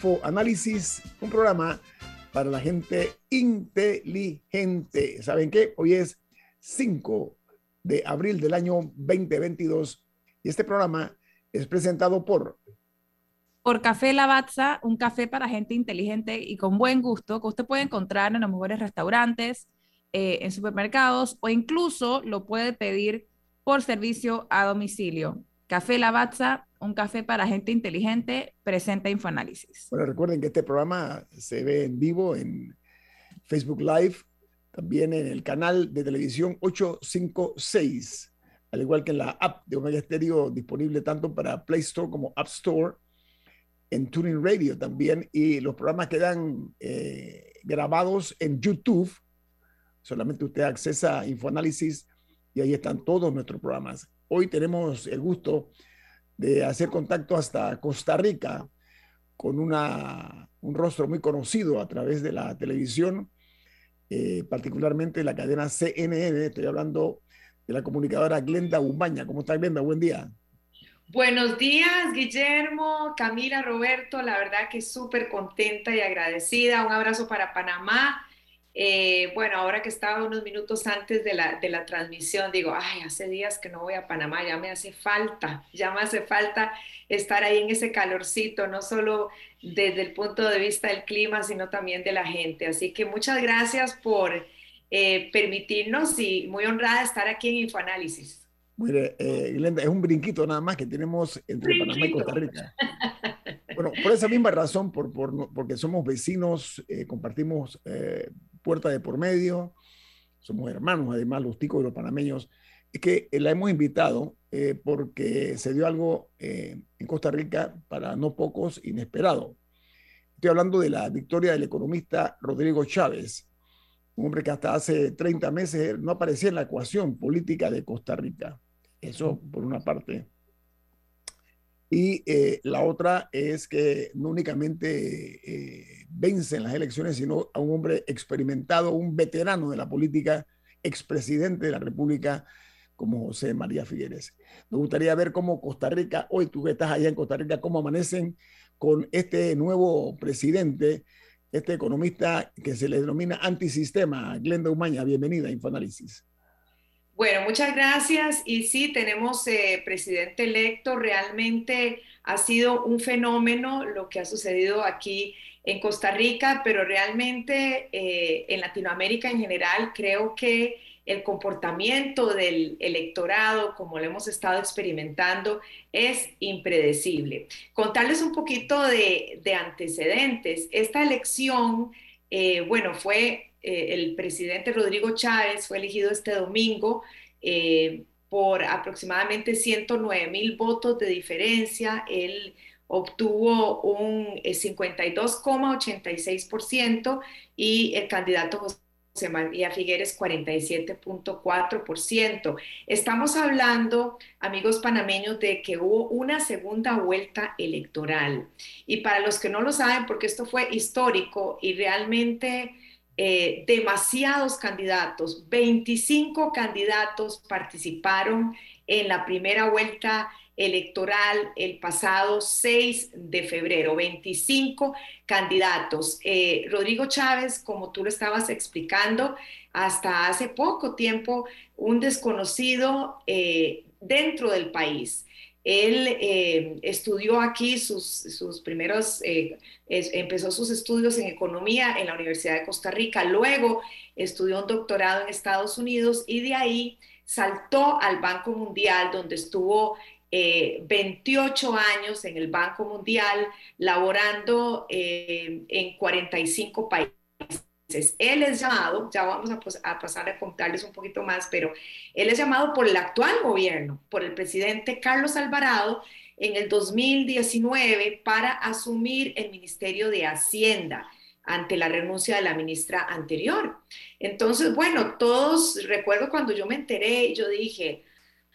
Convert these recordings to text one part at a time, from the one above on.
Es Info Análisis, un programa para la gente inteligente. ¿Saben qué? Hoy es 5 de abril del año 2022 y este programa es presentado por... Por Café Lavazza, un café para gente inteligente y con buen gusto que usted puede encontrar en los mejores restaurantes, eh, en supermercados o incluso lo puede pedir por servicio a domicilio. Café Lavazza, un café para gente inteligente, presenta Infoanálisis. Bueno, recuerden que este programa se ve en vivo en Facebook Live, también en el canal de televisión 856, al igual que en la app de Omega Stereo, disponible tanto para Play Store como App Store, en Tuning Radio también, y los programas quedan eh, grabados en YouTube. Solamente usted accesa Infoanálisis y ahí están todos nuestros programas. Hoy tenemos el gusto de hacer contacto hasta Costa Rica con una, un rostro muy conocido a través de la televisión, eh, particularmente la cadena CNN. Estoy hablando de la comunicadora Glenda Umaña. ¿Cómo está Glenda? Buen día. Buenos días, Guillermo, Camila, Roberto. La verdad que súper contenta y agradecida. Un abrazo para Panamá eh, bueno, ahora que estaba unos minutos antes de la, de la transmisión, digo, ay, hace días que no voy a Panamá, ya me hace falta, ya me hace falta estar ahí en ese calorcito, no solo desde el punto de vista del clima, sino también de la gente. Así que muchas gracias por eh, permitirnos y muy honrada estar aquí en Infoanálisis. Mire, eh, Glenda, es un brinquito nada más que tenemos entre Panamá y Costa Rica. Bueno, por esa misma razón, por, por porque somos vecinos, eh, compartimos eh, puerta de por medio, somos hermanos, además, los ticos y los panameños, es que la hemos invitado eh, porque se dio algo en Costa Rica para no pocos inesperado. Estoy hablando de la victoria del economista Rodrigo Chávez, un hombre que hasta hace 30 meses no aparecía en la ecuación política de Costa Rica. Eso por una parte. Y eh, la otra es que no únicamente eh, vence en las elecciones, sino a un hombre experimentado, un veterano de la política, expresidente de la República, como José María Figueres. Me gustaría ver cómo Costa Rica, hoy tú que estás allá en Costa Rica, cómo amanecen con este nuevo presidente, este economista que se le denomina antisistema, Glenda Umaña. Bienvenida a Infoanálisis. Bueno, muchas gracias. Y sí, tenemos eh, presidente electo. Realmente ha sido un fenómeno lo que ha sucedido aquí en Costa Rica, pero realmente eh, en Latinoamérica en general creo que el comportamiento del electorado, como lo hemos estado experimentando, es impredecible. Contarles un poquito de, antecedentes. Esta elección, eh, bueno, fue eh, el presidente Rodrigo Chávez fue elegido este domingo eh, por aproximadamente 109 mil votos de diferencia. Él obtuvo un 52,86% eh, y el candidato José María Figueres 47.4%. Estamos hablando, amigos panameños, de que hubo una segunda vuelta electoral. Y para los que no lo saben, porque esto fue histórico y realmente eh, demasiados candidatos, 25 candidatos participaron en la primera vuelta electoral el pasado 6 de febrero, 25 candidatos. Eh, Rodrigo Chávez, como tú lo estabas explicando, hasta hace poco tiempo un desconocido eh, dentro del país. Él eh, estudió aquí sus, sus primeros, eh, empezó sus estudios en economía en la Universidad de Costa Rica, luego estudió un doctorado en Estados Unidos y de ahí saltó al Banco Mundial, donde estuvo 28 eh, años en el Banco Mundial, laborando en 45 países él es llamado, ya vamos a, pasar a contarles un poquito más, pero él es llamado por el actual gobierno, por el presidente Carlos Alvarado, en el 2019 para asumir el Ministerio de Hacienda ante la renuncia de la ministra anterior. Entonces, bueno, todos, recuerdo cuando yo me enteré, yo dije,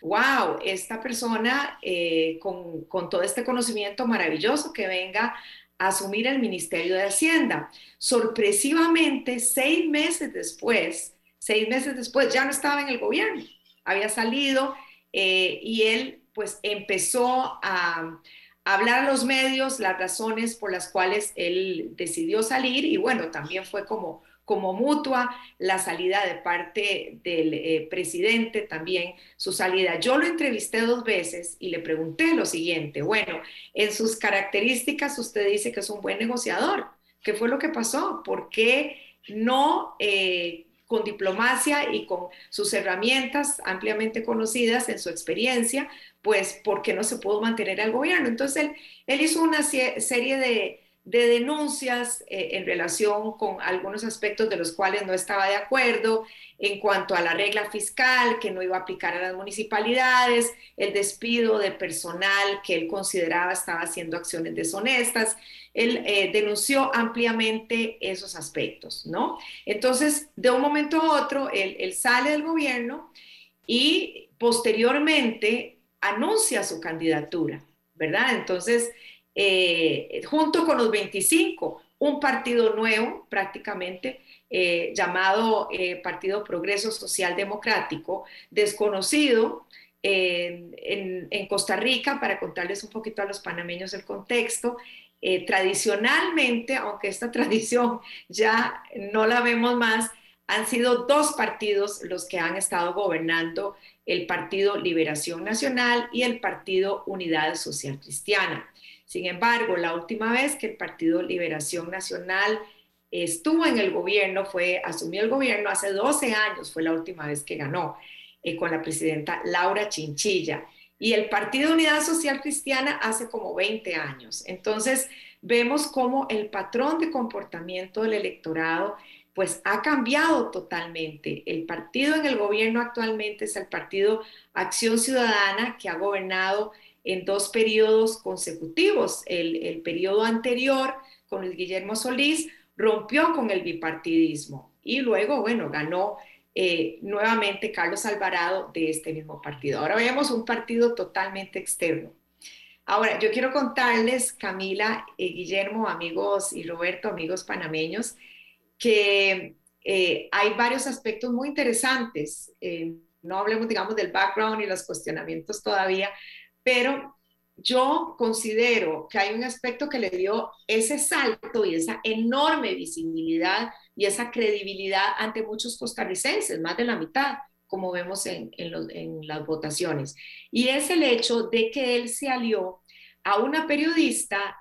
wow, esta persona eh, con, con todo este conocimiento maravilloso que venga asumir el Ministerio de Hacienda. Sorpresivamente, seis meses después, seis meses después, ya no estaba en el gobierno, había salido eh, y él pues empezó a, hablar a los medios las razones por las cuales él decidió salir y bueno, también fue como como mutua, la salida de parte del eh, presidente, también su salida. Yo lo entrevisté dos veces y le pregunté lo siguiente, bueno, en sus características usted dice que es un buen negociador. ¿Qué fue lo que pasó? ¿Por qué no eh, con diplomacia y con sus herramientas ampliamente conocidas en su experiencia, pues por qué no se pudo mantener al gobierno? Entonces él, él hizo una serie de de denuncias eh, en relación con algunos aspectos de los cuales no estaba de acuerdo en cuanto a la regla fiscal que no iba a aplicar a las municipalidades, el despido de personal que él consideraba estaba haciendo acciones deshonestas. Él eh, denunció ampliamente esos aspectos, ¿no? Entonces, de un momento a otro, él, él sale del gobierno y posteriormente anuncia su candidatura, ¿verdad? Entonces, eh, junto con los 25, un partido nuevo prácticamente eh, llamado eh, Partido Progreso Social Democrático, desconocido en, Costa Rica, para contarles un poquito a los panameños el contexto. tradicionalmente, aunque esta tradición ya no la vemos más, han sido dos partidos los que han estado gobernando el Partido Liberación Nacional y el Partido Unidad Social Cristiana. Sin embargo, la última vez que el Partido Liberación Nacional estuvo en el gobierno, fue, asumió el gobierno hace 12 años, fue la última vez que ganó eh, con la presidenta Laura Chinchilla. Y el Partido Unidad Social Cristiana hace como 20 años. Entonces, vemos cómo el patrón de comportamiento del electorado pues ha cambiado totalmente. El partido en el gobierno actualmente es el Partido Acción Ciudadana que ha gobernado en dos periodos consecutivos. El, periodo anterior con el Guillermo Solís rompió con el bipartidismo y luego, bueno, ganó eh, nuevamente Carlos Alvarado de este mismo partido. Ahora vemos un partido totalmente externo. Ahora, yo quiero contarles, Camila, eh, Guillermo, amigos y Roberto, amigos panameños, que eh, hay varios aspectos muy interesantes. no hablemos, digamos, del background y los cuestionamientos todavía, pero yo considero que hay un aspecto que le dio ese salto y esa enorme visibilidad y esa credibilidad ante muchos costarricenses, más de la mitad, como vemos en, las votaciones. Y es el hecho de que él se alió a una periodista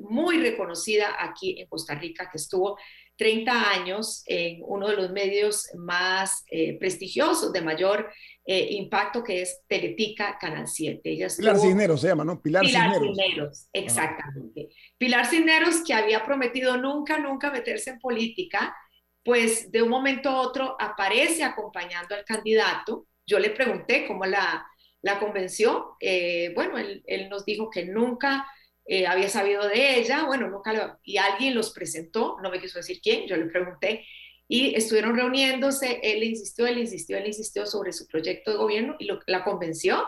muy reconocida aquí en Costa Rica, que estuvo 30 años en uno de los medios más eh, prestigiosos, de mayor eh, impacto, que es Teletica Canal 7. Pilar Cisneros se llama, ¿no? Pilar, Cisneros. exactamente. Pilar Cisneros, que había prometido nunca, nunca meterse en política, pues de un momento a otro aparece acompañando al candidato. Yo le pregunté cómo la, la convenció. Eh, bueno, él, él, nos dijo que nunca eh, había sabido de ella, bueno, nunca lo, y alguien los presentó, no me quiso decir quién, yo le pregunté, y estuvieron reuniéndose, él insistió, él insistió, él insistió sobre su proyecto de gobierno y la convenció.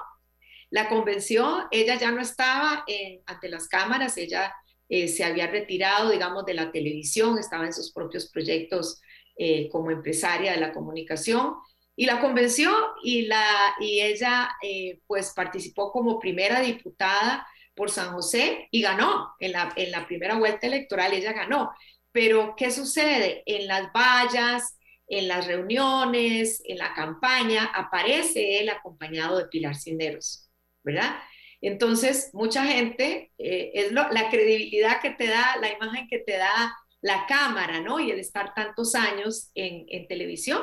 La convenció, ella ya no estaba ante las cámaras, ella eh, se había retirado, digamos, de la televisión, estaba en sus propios proyectos eh, como empresaria de la comunicación y la convenció y, la, y ella eh, pues participó como primera diputada por San José y ganó en la, en la primera vuelta electoral, ella ganó. Pero, ¿qué sucede? En las vallas, en las reuniones, en la campaña, aparece él acompañado de Pilar Cinderos, ¿verdad? Entonces, mucha gente, eh, es la credibilidad que te da, la imagen que te da la cámara, ¿no? Y el estar tantos años en, televisión.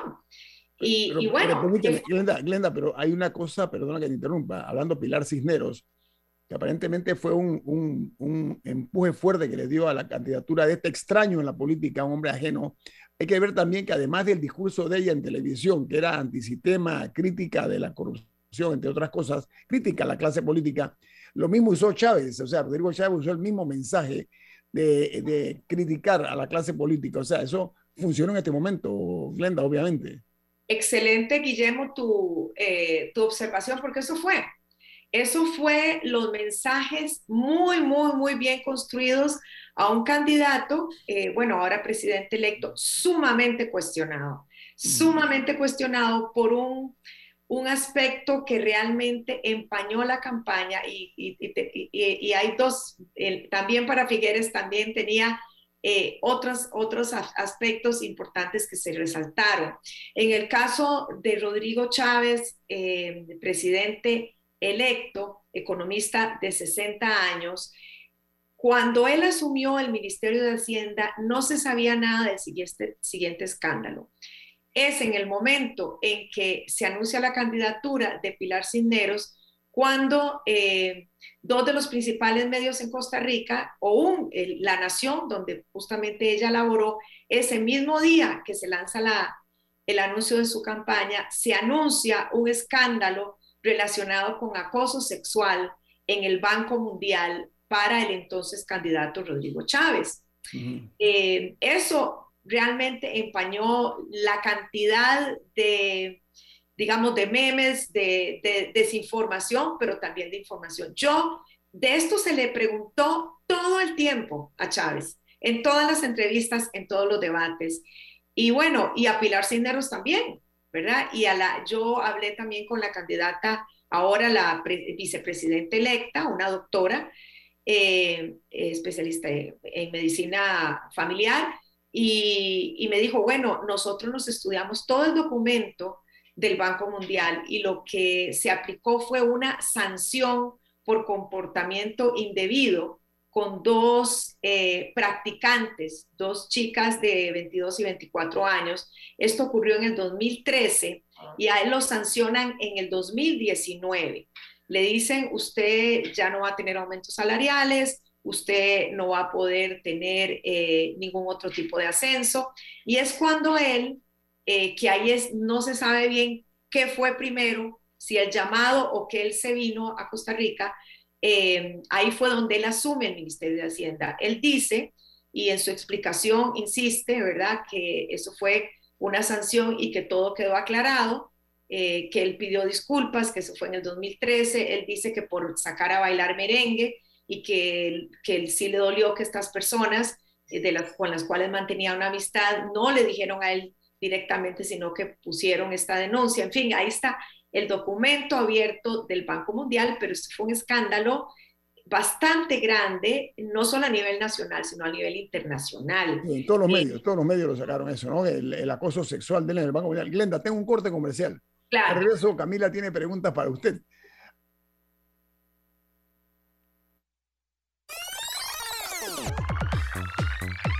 Y, bueno. Glenda, Glenda, pero hay una cosa, perdona que te interrumpa, hablando Pilar Cisneros, que aparentemente fue un, empuje fuerte que le dio a la candidatura de este extraño en la política, un hombre ajeno. Hay que ver también que además del discurso de ella en televisión, que era antisistema, crítica de la corrupción, entre otras cosas, crítica a la clase política, lo mismo usó Chávez, o sea, Rodrigo Chávez usó el mismo mensaje de, de criticar a la clase política, o sea, eso funcionó en este momento, Glenda, obviamente. Excelente, Guillermo, tu, eh, tu observación, porque eso fue. Eso fue los mensajes muy, muy, muy bien construidos a un candidato, eh, bueno, ahora presidente electo, sumamente cuestionado, sumamente cuestionado por un, un aspecto que realmente empañó la campaña y, y, hay dos, también para Figueres también tenía eh, otros, otros aspectos importantes que se resaltaron. En el caso de Rodrigo Chávez, eh, presidente electo, economista de 60 años, cuando él asumió el Ministerio de Hacienda, no se sabía nada del siguiente, siguiente escándalo. Es en el momento en que se anuncia la candidatura de Pilar Cisneros, cuando eh, dos de los principales medios en Costa Rica, o un, La Nación, donde justamente ella laboró, ese mismo día que se lanza la, el anuncio de su campaña, se anuncia un escándalo relacionado con acoso sexual en el Banco Mundial para el entonces candidato Rodrigo Chávez. Eh, eso realmente empañó la cantidad de, digamos, de memes, de, desinformación, pero también de información. Yo, de esto se le preguntó todo el tiempo a Chávez, en todas las entrevistas, en todos los debates. Y bueno, y a Pilar Cisneros también. Y a la, yo hablé también con la candidata, ahora la vicepresidenta electa, una doctora, eh, especialista en, medicina familiar, y, y, me dijo, bueno, nosotros nos estudiamos todo el documento del Banco Mundial y lo que se aplicó fue una sanción por comportamiento indebido con dos eh, practicantes, dos chicas de 22 y 24 años. Esto ocurrió en el 2013 y a él lo sancionan en el 2019. Le dicen, usted ya no va a tener aumentos salariales, usted no va a poder tener eh, ningún otro tipo de ascenso. Y es cuando él, eh, que ahí es, no se sabe bien qué fue primero, si el llamado o que él se vino a Costa Rica, eh, ahí fue donde él asume el Ministerio de Hacienda. Él dice, y en su explicación insiste, ¿verdad?, que eso fue una sanción y que todo quedó aclarado, eh, que él pidió disculpas, que eso fue en el 2013, él dice que por sacar a bailar merengue y que, que él sí le dolió que estas personas eh, de las, con las cuales mantenía una amistad no le dijeron a él directamente, sino que pusieron esta denuncia. En fin, ahí está el documento abierto del Banco Mundial, pero esto fue un escándalo bastante grande, no solo a nivel nacional, sino a nivel internacional. en todos los medios, todos los medios lo sacaron eso, ¿no? El, acoso sexual de él en el Banco Mundial. Glenda, tengo un corte comercial. Claro. regreso, Camila tiene preguntas para usted.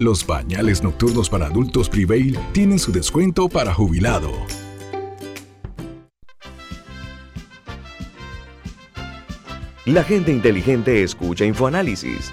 Los pañales nocturnos para adultos Prevail tienen su descuento para jubilado. La gente inteligente escucha InfoAnálisis.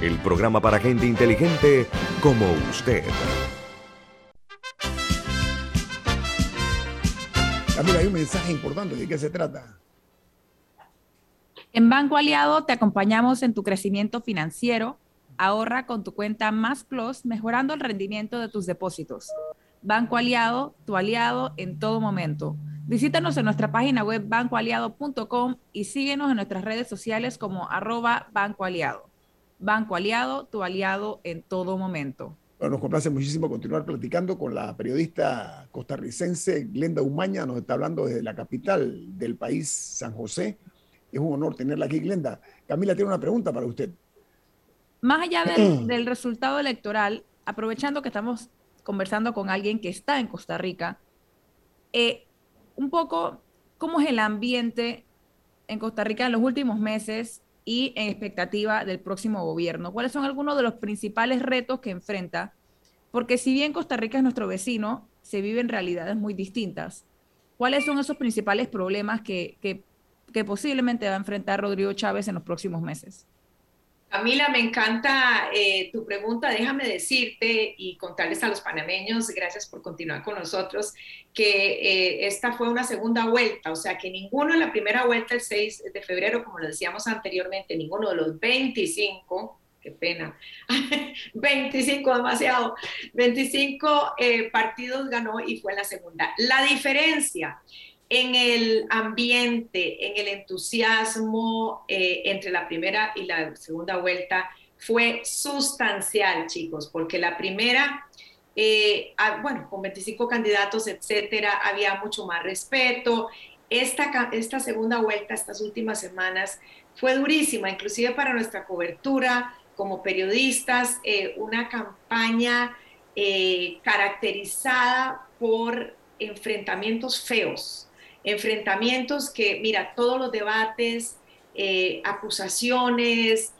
el programa para gente inteligente como usted. Camila, hay un mensaje importante. ¿De qué se trata? En Banco Aliado te acompañamos en tu crecimiento financiero. Ahorra con tu cuenta Más Plus, mejorando el rendimiento de tus depósitos. Banco Aliado, tu aliado en todo momento. Visítanos en nuestra página web bancoaliado.com y síguenos en nuestras redes sociales como arroba Banco Aliado. Banco Aliado, tu aliado en todo momento. Bueno, nos complace muchísimo continuar platicando con la periodista costarricense Glenda Umaña, nos está hablando desde la capital del país, San José. Es un honor tenerla aquí, Glenda. Camila tiene una pregunta para usted. Más allá del, del resultado electoral, aprovechando que estamos conversando con alguien que está en Costa Rica, eh, un poco cómo es el ambiente en Costa Rica en los últimos meses y en expectativa del próximo gobierno. ¿Cuáles son algunos de los principales retos que enfrenta? Porque si bien Costa Rica es nuestro vecino, se viven realidades muy distintas. ¿Cuáles son esos principales problemas que, que, que posiblemente va a enfrentar Rodrigo Chávez en los próximos meses? Camila, me encanta eh, tu pregunta. Déjame decirte y contarles a los panameños, gracias por continuar con nosotros, que eh, esta fue una segunda vuelta, o sea que ninguno en la primera vuelta el 6 de febrero, como lo decíamos anteriormente, ninguno de los 25, qué pena, 25 demasiado, 25 eh, partidos ganó y fue la segunda. La diferencia en el ambiente, en el entusiasmo eh, entre la primera y la segunda vuelta fue sustancial, chicos, porque la primera, eh, bueno, con 25 candidatos, etcétera, había mucho más respeto. Esta, esta segunda vuelta, estas últimas semanas, fue durísima, inclusive para nuestra cobertura como periodistas, eh, una campaña caracterizada por enfrentamientos feos, enfrentamientos que, mira, todos los debates, eh, acusaciones,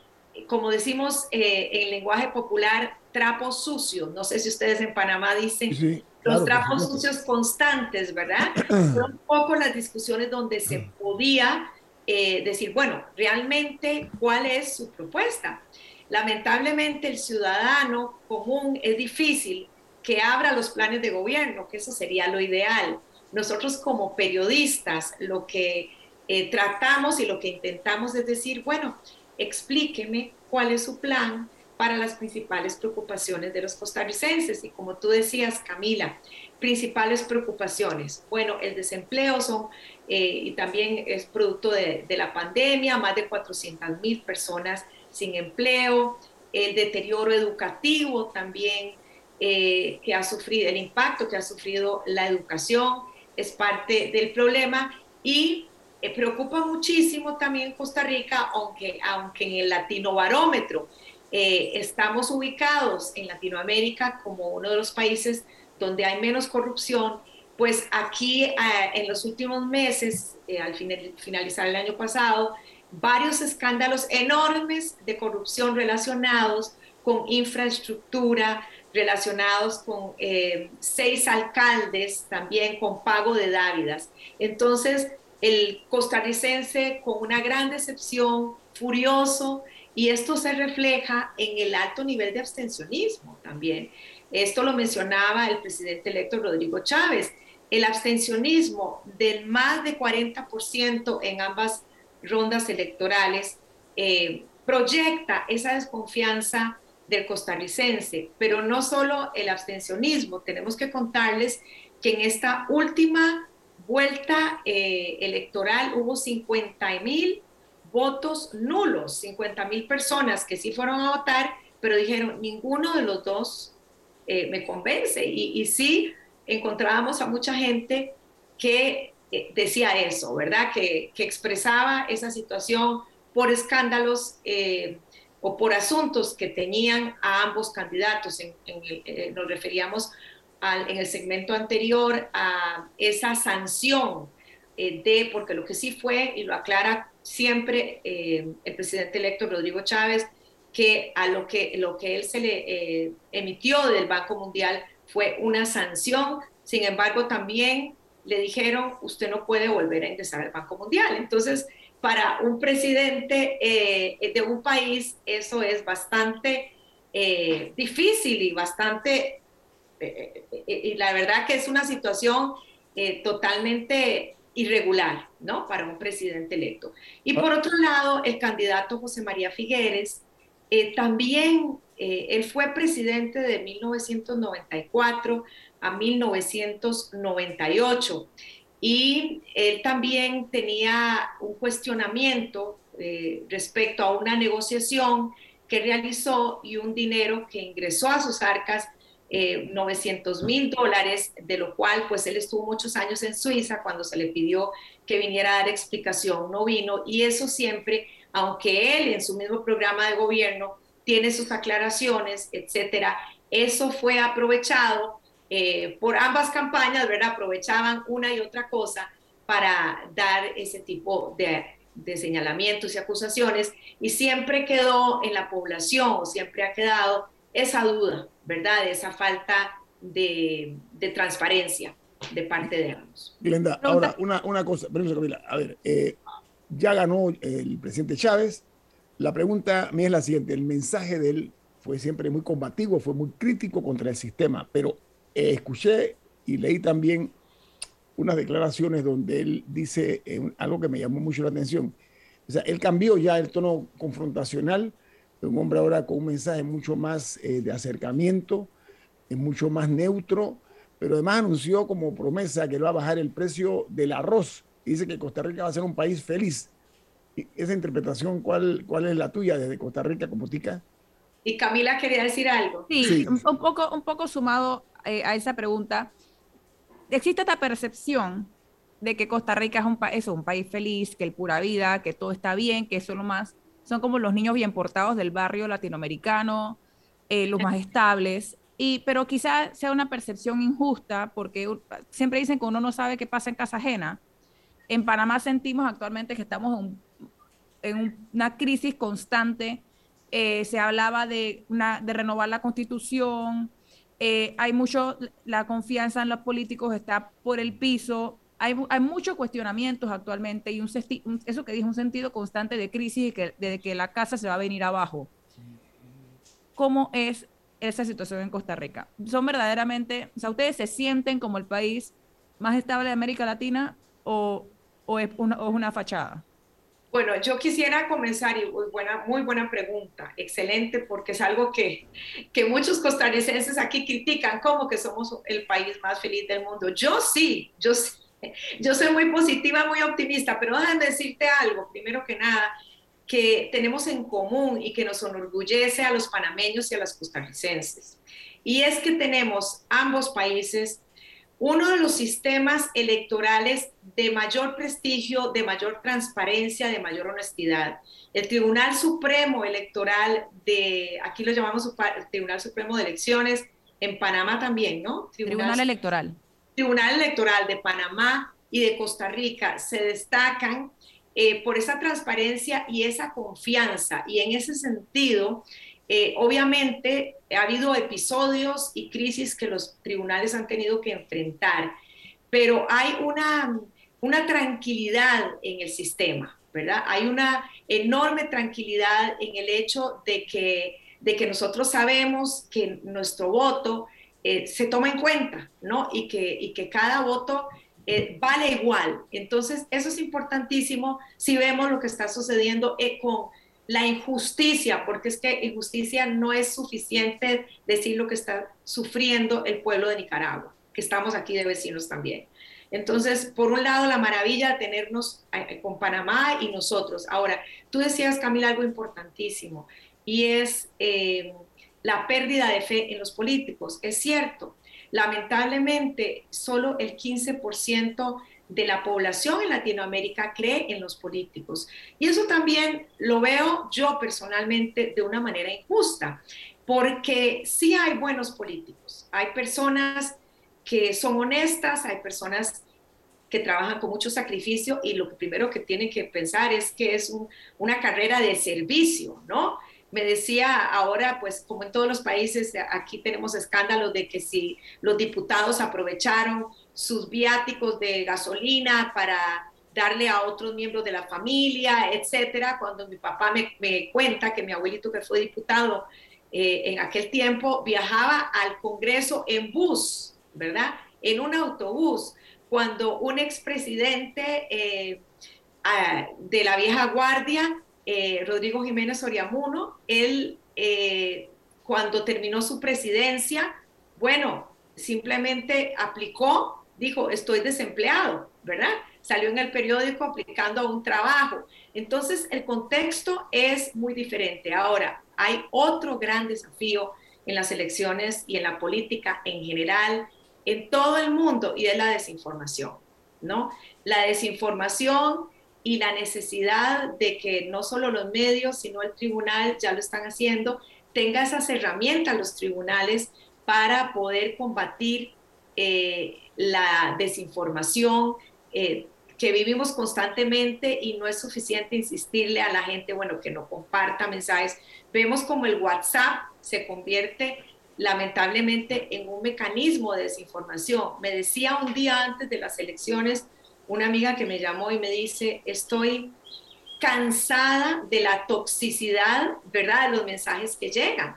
como decimos eh, en lenguaje popular, trapos sucios. No sé si ustedes en Panamá dicen los trapos sucios constantes, ¿verdad? Son un poco las discusiones donde se podía eh, decir, bueno, realmente, ¿cuál es su propuesta? Lamentablemente, el ciudadano común es difícil que abra los planes de gobierno, que eso sería lo ideal nosotros como periodistas lo que eh, tratamos y lo que intentamos es decir, bueno, explíqueme cuál es su plan para las principales preocupaciones de los costarricenses. Y como tú decías, Camila, principales preocupaciones. Bueno, el desempleo son, eh, y también es producto de, la pandemia, más de 400 mil personas sin empleo, el deterioro educativo también eh, que ha sufrido, el impacto que ha sufrido la educación, es parte del problema y eh, preocupa muchísimo también Costa Rica, aunque, aunque en el latino barómetro eh, estamos ubicados en Latinoamérica como uno de los países donde hay menos corrupción, pues aquí eh, en los últimos meses, al finalizar el año pasado, varios escándalos enormes de corrupción relacionados con infraestructura, relacionados con eh, seis alcaldes también con pago de dávidas. Entonces, el costarricense con una gran decepción, furioso, y esto se refleja en el alto nivel de abstencionismo también. Esto lo mencionaba el presidente electo Rodrigo Chávez. El abstencionismo del más de 40% en ambas rondas electorales eh, proyecta esa desconfianza del costarricense, pero no solo el abstencionismo, tenemos que contarles que en esta última vuelta eh, electoral hubo 50 mil votos nulos, 50 mil personas que sí fueron a votar, pero dijeron, ninguno de los dos eh, me convence. Y, y, sí, encontrábamos a mucha gente que eh, decía eso, ¿verdad? Que, que, expresaba esa situación por escándalos o por asuntos que tenían a ambos candidatos. En, nos referíamos en el segmento anterior a esa sanción eh, de, porque lo que sí fue, y lo aclara siempre eh, el presidente electo Rodrigo Chávez, que a lo que, lo que él se le eh, emitió del Banco Mundial fue una sanción, sin embargo también le dijeron, usted no puede volver a ingresar al Banco Mundial. Entonces, para un presidente de un país, eso es bastante difícil y bastante eh, eh, eh, y la verdad que es una situación totalmente irregular, ¿no? Para un presidente electo. Y por otro lado, el candidato José María Figueres, también él fue presidente de 1994 a 1998 y él también tenía un cuestionamiento respecto a una negociación que realizó y un dinero que ingresó a sus arcas 900 eh, mil dólares, de lo cual pues él estuvo muchos años en Suiza cuando se le pidió que viniera a dar explicación, no vino, y eso siempre, aunque él en su mismo programa de gobierno tiene sus aclaraciones, etcétera, eso fue aprovechado eh, por ambas campañas, ¿verdad? Aprovechaban una y otra cosa para dar ese tipo de, de señalamientos y acusaciones, y siempre quedó en la población, o siempre ha quedado esa duda, ¿verdad? Esa falta de, transparencia de parte de ambos. Glenda, ahora una, una cosa, permiso Camila, a ver, eh, ya ganó el presidente Chávez, la pregunta mía es la siguiente, el mensaje de él fue siempre muy combativo, fue muy crítico contra el sistema, pero eh, escuché y leí también unas declaraciones donde él dice eh, algo que me llamó mucho la atención. O sea, él cambió ya el tono confrontacional un hombre ahora con un mensaje mucho más eh, de acercamiento, es mucho más neutro, pero además anunció como promesa que va a bajar el precio del arroz. Dice que Costa Rica va a ser un país feliz. Esa interpretación, ¿cuál, cuál es la tuya desde Costa Rica como tica? Y Camila quería decir algo. Sí, Un, poco, un poco sumado eh, a esa pregunta. Existe esta percepción de que Costa Rica es un, país feliz, que el pura vida, que todo está bien, que eso es lo más son como los niños bien portados del barrio latinoamericano, eh, los más estables. Y, pero quizá sea una percepción injusta porque siempre dicen que uno no sabe qué pasa en casa ajena. En Panamá sentimos actualmente que estamos en, una crisis constante. Eh, se hablaba de, una, de renovar la constitución. Eh, hay mucho, la confianza en los políticos está por el piso hay, muchos cuestionamientos actualmente y un, eso que dijo, un sentido constante de crisis y que, de que la casa se va a venir abajo. ¿Cómo es esa situación en Costa Rica? ¿Son verdaderamente, o sea, ustedes se sienten como el país más estable de América Latina o, o, es, una, o una fachada? Bueno, yo quisiera comenzar, y muy buena, muy buena pregunta, excelente, porque es algo que, que muchos costarricenses aquí critican, como que somos el país más feliz del mundo. Yo sí, yo sí, yo soy muy positiva, muy optimista, pero déjame decirte algo, primero que nada, que tenemos en común y que nos enorgullece a los panameños y a los costarricenses. Y es que tenemos ambos países uno de los sistemas electorales de mayor prestigio, de mayor transparencia, de mayor honestidad. El Tribunal Supremo Electoral de, aquí lo llamamos Tribunal Supremo de Elecciones, en Panamá también, ¿no? Tribunal Electoral. Tribunal Electoral de Panamá y de Costa Rica se destacan eh, por esa transparencia y esa confianza. Y en ese sentido, eh, obviamente ha habido episodios y crisis que los tribunales han tenido que enfrentar, pero hay una, una tranquilidad en el sistema, ¿verdad? Hay una enorme tranquilidad en el hecho de que, de que nosotros sabemos que nuestro voto eh, se toma en cuenta, ¿no? Y que, y que cada voto eh, vale igual. Entonces, eso es importantísimo si vemos lo que está sucediendo eh, con la injusticia, porque es que injusticia no es suficiente decir lo que está sufriendo el pueblo de Nicaragua. que estamos aquí de vecinos también. Entonces, por un lado, la maravilla de tenernos eh, con Panamá y nosotros. Ahora, tú decías, Camila, algo importantísimo, y es eh, la pérdida de fe en los políticos. Es cierto, lamentablemente, solo el 15% de la población en Latinoamérica cree en los políticos. Y eso también lo veo yo personalmente de una manera injusta, porque sí hay buenos políticos, hay personas que son honestas, hay personas que trabajan con mucho sacrificio y lo primero que tienen que pensar es que es una carrera de servicio, ¿no? Me decía ahora, pues como en todos los países, aquí tenemos escándalos de que si los diputados aprovecharon sus viáticos de gasolina para darle a otros miembros de la familia, etcétera. Cuando mi papá me, cuenta que mi abuelito que fue diputado eh, en aquel tiempo viajaba al Congreso en bus, ¿verdad? En un autobús, cuando un expresidente eh, de la vieja guardia, eh, Rodrigo Jiménez Oriamuno, él eh, cuando terminó su presidencia, bueno, simplemente aplicó, dijo, estoy desempleado, ¿verdad? Salió en el periódico aplicando a un trabajo. Entonces, el contexto es muy diferente. Ahora, hay otro gran desafío en las elecciones y en la política en general en todo el mundo y es la desinformación, ¿no? La desinformación y la necesidad de que no solo los medios, sino el tribunal, ya lo están haciendo, tenga esas herramientas los tribunales para poder combatir eh, la desinformación eh, que vivimos constantemente y no es suficiente insistirle a la gente, bueno, que no comparta mensajes. Vemos como el WhatsApp se convierte lamentablemente en un mecanismo de desinformación. Me decía un día antes de las elecciones una amiga que me llamó y me dice, estoy cansada de la toxicidad, ¿verdad?, de los mensajes que llegan.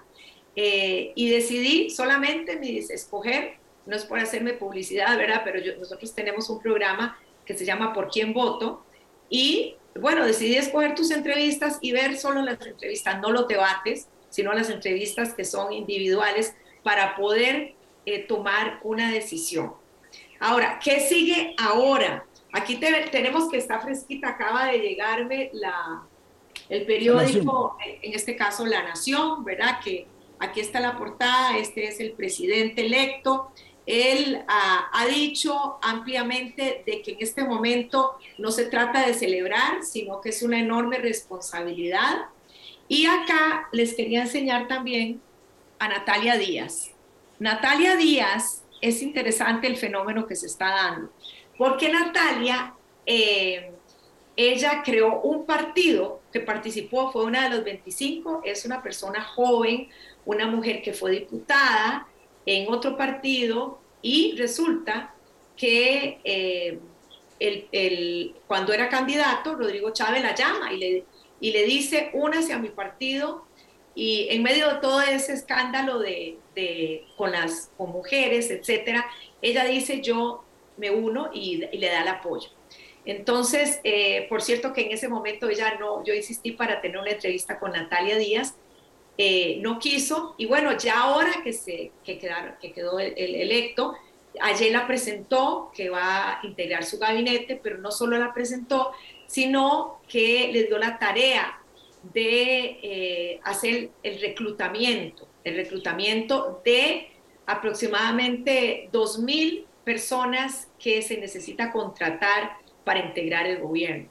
Eh, y decidí solamente, me escoger, no es por hacerme publicidad, ¿verdad?, pero nosotros tenemos un programa que se llama Por quién voto. Y bueno, decidí escoger tus entrevistas y ver solo las entrevistas, no los debates, sino las entrevistas que son individuales para poder eh, tomar una decisión. Ahora, ¿qué sigue ahora? Aquí tenemos que está fresquita, acaba de llegarme la, el periódico, en este caso La Nación, ¿verdad? Que aquí está la portada, este es el presidente electo. Él ah, ha dicho ampliamente de que en este momento no se trata de celebrar, sino que es una enorme responsabilidad y acá les quería enseñar también a Natalia Díaz. Natalia Díaz es interesante el fenómeno que se está dando, porque Natalia, eh, ella creó un partido que participó, fue una de los 25, es una persona joven, una mujer que fue diputada en otro partido y resulta que eh, el, cuando era candidato, Rodrigo Chávez la llama y le, y le dice, únase a mi partido. Y en medio de todo ese escándalo de, con las con mujeres, etcétera, ella dice, yo me uno y, le da el apoyo. Entonces, eh, por cierto que en ese momento ella no, yo insistí para tener una entrevista con Natalia Díaz, eh, no quiso, y bueno, ya ahora que, se, que, quedaron, que quedó el, el, electo, ayer la presentó, que va a integrar su gabinete, pero no solo la presentó, sino que le dio la tarea de eh, hacer el reclutamiento, el reclutamiento de aproximadamente 2.000 personas que se necesita contratar para integrar el gobierno.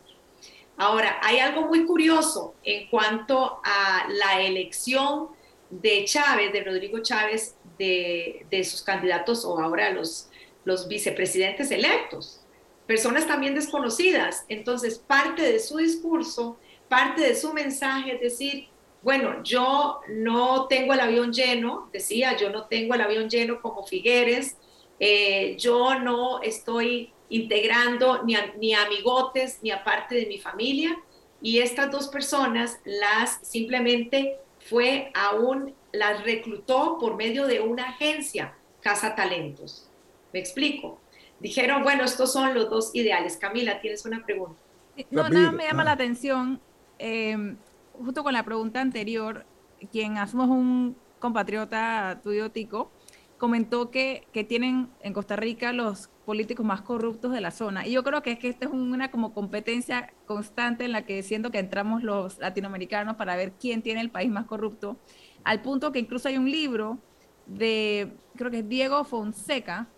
Ahora, hay algo muy curioso en cuanto a la elección de Chávez, de Rodrigo Chávez, de, sus candidatos o ahora los, los vicepresidentes electos personas también desconocidas. Entonces, parte de su discurso, parte de su mensaje es decir, bueno, yo no tengo el avión lleno, decía, yo no tengo el avión lleno como Figueres, eh, yo no estoy integrando ni, a, ni amigotes ni a parte de mi familia. Y estas dos personas las simplemente fue aún, las reclutó por medio de una agencia, Casa Talentos. ¿Me explico? dijeron, bueno, estos son los dos ideales. Camila, tienes una pregunta. No, nada me llama la atención, eh, justo con la pregunta anterior, quien asumo un compatriota tuyo, Tico, comentó que, que tienen en Costa Rica los políticos más corruptos de la zona. Y yo creo que es que esta es una como competencia constante en la que siento que entramos los latinoamericanos para ver quién tiene el país más corrupto, al punto que incluso hay un libro de, creo que es Diego Fonseca,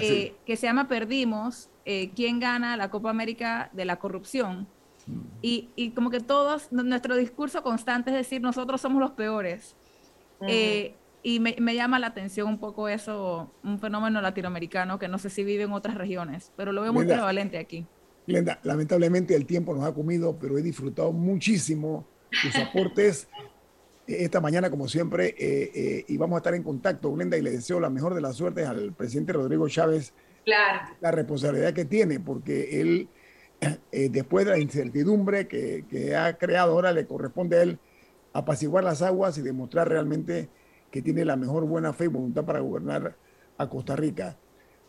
eh, que se llama Perdimos, eh, quién gana la Copa América de la corrupción. Mm. Y, y, como que todos, nuestro discurso constante es decir, nosotros somos los peores. eh, y me, me, llama la atención un poco eso, un fenómeno latinoamericano que no sé si vive en otras regiones, pero lo veo muy prevalente aquí. Glenda, lamentablemente el tiempo nos ha comido, pero he disfrutado muchísimo tus aportes esta mañana, como siempre, eh, eh, y vamos a estar en contacto, Glenda, y le deseo la mejor de las suertes al presidente Rodrigo Chávez. Claro. La responsabilidad que tiene, porque él, eh, después de la incertidumbre que, que ha creado, ahora le corresponde a él apaciguar las aguas y demostrar realmente que tiene la mejor buena fe y voluntad para gobernar a Costa Rica.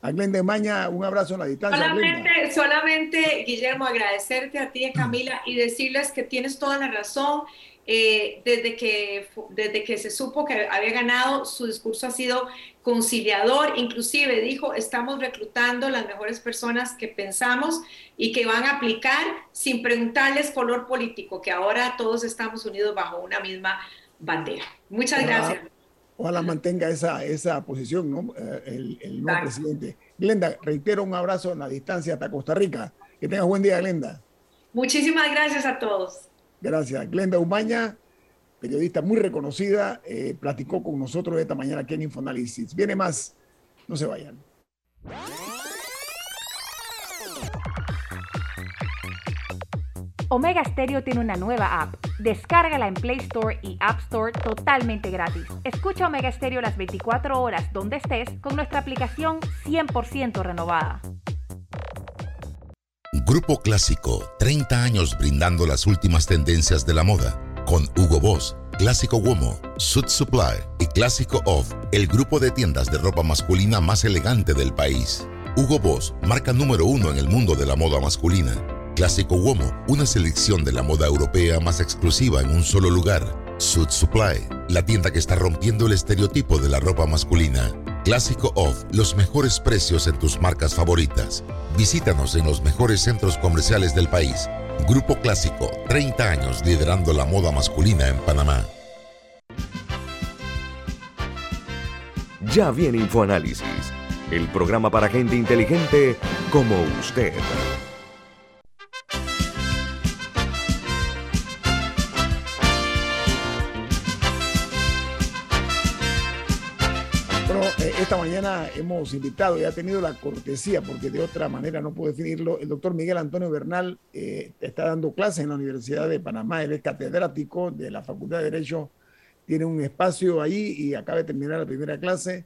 A Glenda Maña, un abrazo a la distancia. Solamente, solamente, Guillermo, agradecerte a ti Camila y decirles que tienes toda la razón. Eh, desde, que, desde que se supo que había ganado, su discurso ha sido conciliador, inclusive dijo, estamos reclutando las mejores personas que pensamos y que van a aplicar sin preguntarles color político, que ahora todos estamos unidos bajo una misma bandera. Muchas gracias ojalá mantenga esa, esa posición, ¿no? Eh, el, el nuevo presidente. Glenda, reitero un abrazo en la distancia hasta Costa Rica. Que tengas buen día, Glenda. Muchísimas gracias a todos. Gracias. Glenda Umaña, periodista muy reconocida, eh, platicó con nosotros esta mañana aquí en Infoanálisis. Viene más, no se vayan. Omega Stereo tiene una nueva app. Descárgala en Play Store y App Store totalmente gratis. Escucha Omega Stereo las 24 horas donde estés con nuestra aplicación 100% renovada. Grupo Clásico, 30 años brindando las últimas tendencias de la moda. Con Hugo Boss, Clásico Womo, Suit Supply y Clásico Off, el grupo de tiendas de ropa masculina más elegante del país. Hugo Boss, marca número uno en el mundo de la moda masculina Clásico Uomo, una selección de la moda europea más exclusiva en un solo lugar. Suit Supply, la tienda que está rompiendo el estereotipo de la ropa masculina. Clásico Off, los mejores precios en tus marcas favoritas. Visítanos en los mejores centros comerciales del país. Grupo Clásico, 30 años liderando la moda masculina en Panamá. Ya viene InfoAnálisis, el programa para gente inteligente como usted. Mañana hemos invitado y ha tenido la cortesía, porque de otra manera no puedo definirlo, el doctor Miguel Antonio Bernal eh, está dando clases en la Universidad de Panamá, él es catedrático de la Facultad de Derecho, tiene un espacio ahí y acaba de terminar la primera clase.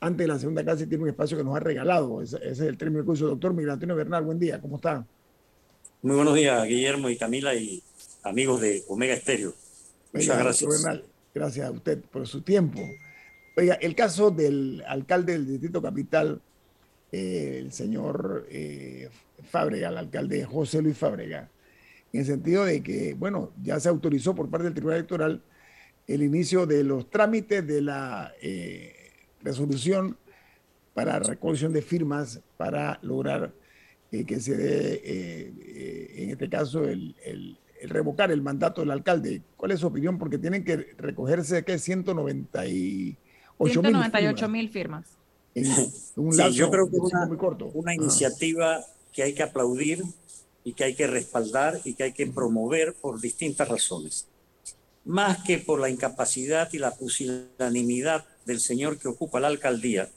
Antes de la segunda clase tiene un espacio que nos ha regalado, ese, es el término de curso. Doctor Miguel Antonio Bernal, buen día, ¿cómo está? Muy buenos días, Guillermo y Camila y amigos de Omega Estéreo. Muchas gracias. Bernal, gracias a usted por su tiempo. Oiga, el caso del alcalde del Distrito Capital, eh, el señor eh, Fábrega, el alcalde José Luis Fábrega, en el sentido de que, bueno, ya se autorizó por parte del Tribunal Electoral el inicio de los trámites de la eh, resolución para recolección de firmas para lograr que se dé, en este caso, el, revocar el mandato del alcalde. ¿Cuál es su opinión? Porque tienen que recogerse que 190 y 198 mil firmas. Un sí, yo creo que es una, muy corto. una iniciativa que hay que aplaudir y que hay que respaldar y que hay que promover por distintas razones. Más que por la incapacidad y la pusilanimidad del señor que ocupa la alcaldía,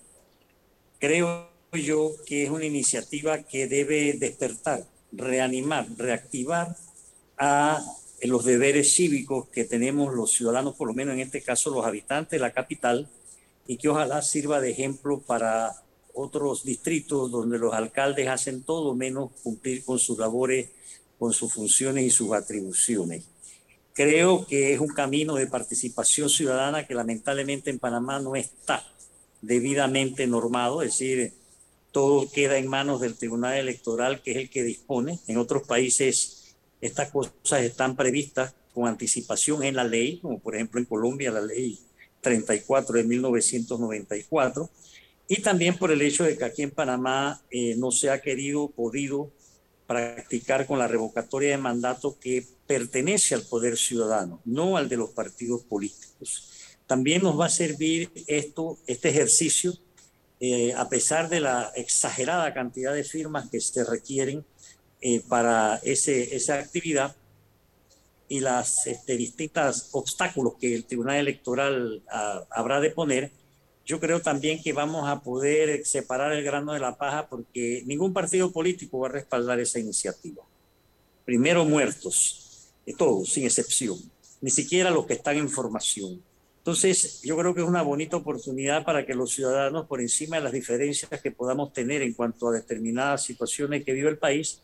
creo yo que es una iniciativa que debe despertar, reanimar, reactivar a los deberes cívicos que tenemos los ciudadanos, por lo menos en este caso los habitantes de la capital, y que ojalá sirva de ejemplo para otros distritos donde los alcaldes hacen todo menos cumplir con sus labores, con sus funciones y sus atribuciones. Creo que es un camino de participación ciudadana que lamentablemente en Panamá no está debidamente normado, es decir, todo queda en manos del Tribunal Electoral, que es el que dispone. En otros países estas cosas están previstas con anticipación en la ley, como por ejemplo en Colombia la ley 34 de 1994 y también por el hecho de que aquí en Panamá eh, no se ha querido, podido practicar con la revocatoria de mandato que pertenece al poder ciudadano, no al de los partidos políticos. También nos va a servir esto, este ejercicio, eh, a pesar de la exagerada cantidad de firmas que se requieren eh, para ese, esa actividad y las este, distintos obstáculos que el Tribunal Electoral ah, habrá de poner, yo creo también que vamos a poder separar el grano de la paja porque ningún partido político va a respaldar esa iniciativa. Primero muertos, de todos, sin excepción, ni siquiera los que están en formación. Entonces, yo creo que es una bonita oportunidad para que los ciudadanos, por encima de las diferencias que podamos tener en cuanto a determinadas situaciones que vive el país,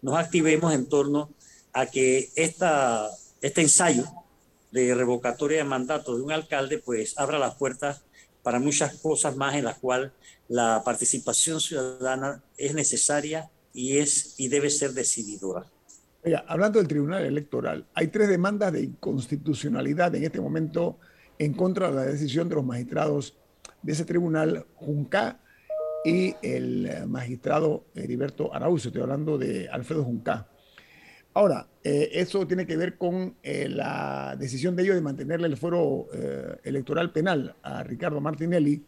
nos activemos en torno a que esta, este ensayo de revocatoria de mandato de un alcalde, pues abra las puertas para muchas cosas más en las cuales la participación ciudadana es necesaria y, es, y debe ser decididora. Oiga, hablando del Tribunal Electoral, hay tres demandas de inconstitucionalidad en este momento en contra de la decisión de los magistrados de ese tribunal, Junca y el magistrado Heriberto Araújo. Estoy hablando de Alfredo Junca. Ahora, eh, eso tiene que ver con eh, la decisión de ellos de mantenerle el fuero eh, electoral penal a Ricardo Martinelli,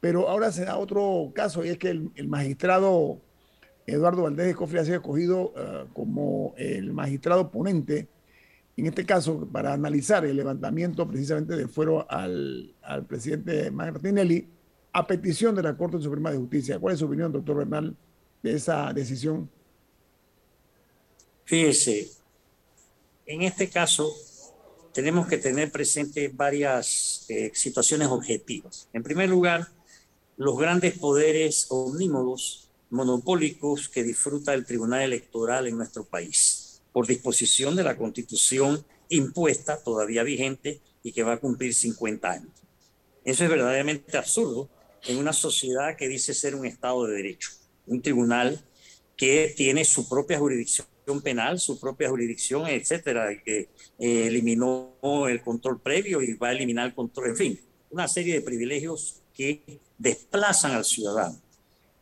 pero ahora se da otro caso y es que el, magistrado Eduardo Valdés de Cofre ha sido escogido como el magistrado ponente, en este caso, para analizar el levantamiento precisamente del fuero al, al presidente Martinelli a petición de la Corte Suprema de Justicia. ¿Cuál es su opinión, doctor Bernal, de esa decisión? Fíjese, en este caso tenemos que tener presente varias eh, situaciones objetivas. En primer lugar, los grandes poderes omnímodos, monopólicos que disfruta el Tribunal Electoral en nuestro país, por disposición de la Constitución impuesta, todavía vigente, y que va a cumplir 50 años. Eso es verdaderamente absurdo en una sociedad que dice ser un Estado de Derecho, un tribunal que tiene su propia jurisdicción penal, su propia jurisdicción, etcétera, que eh, eliminó el control previo y va a eliminar el control, en fin, una serie de privilegios que desplazan al ciudadano.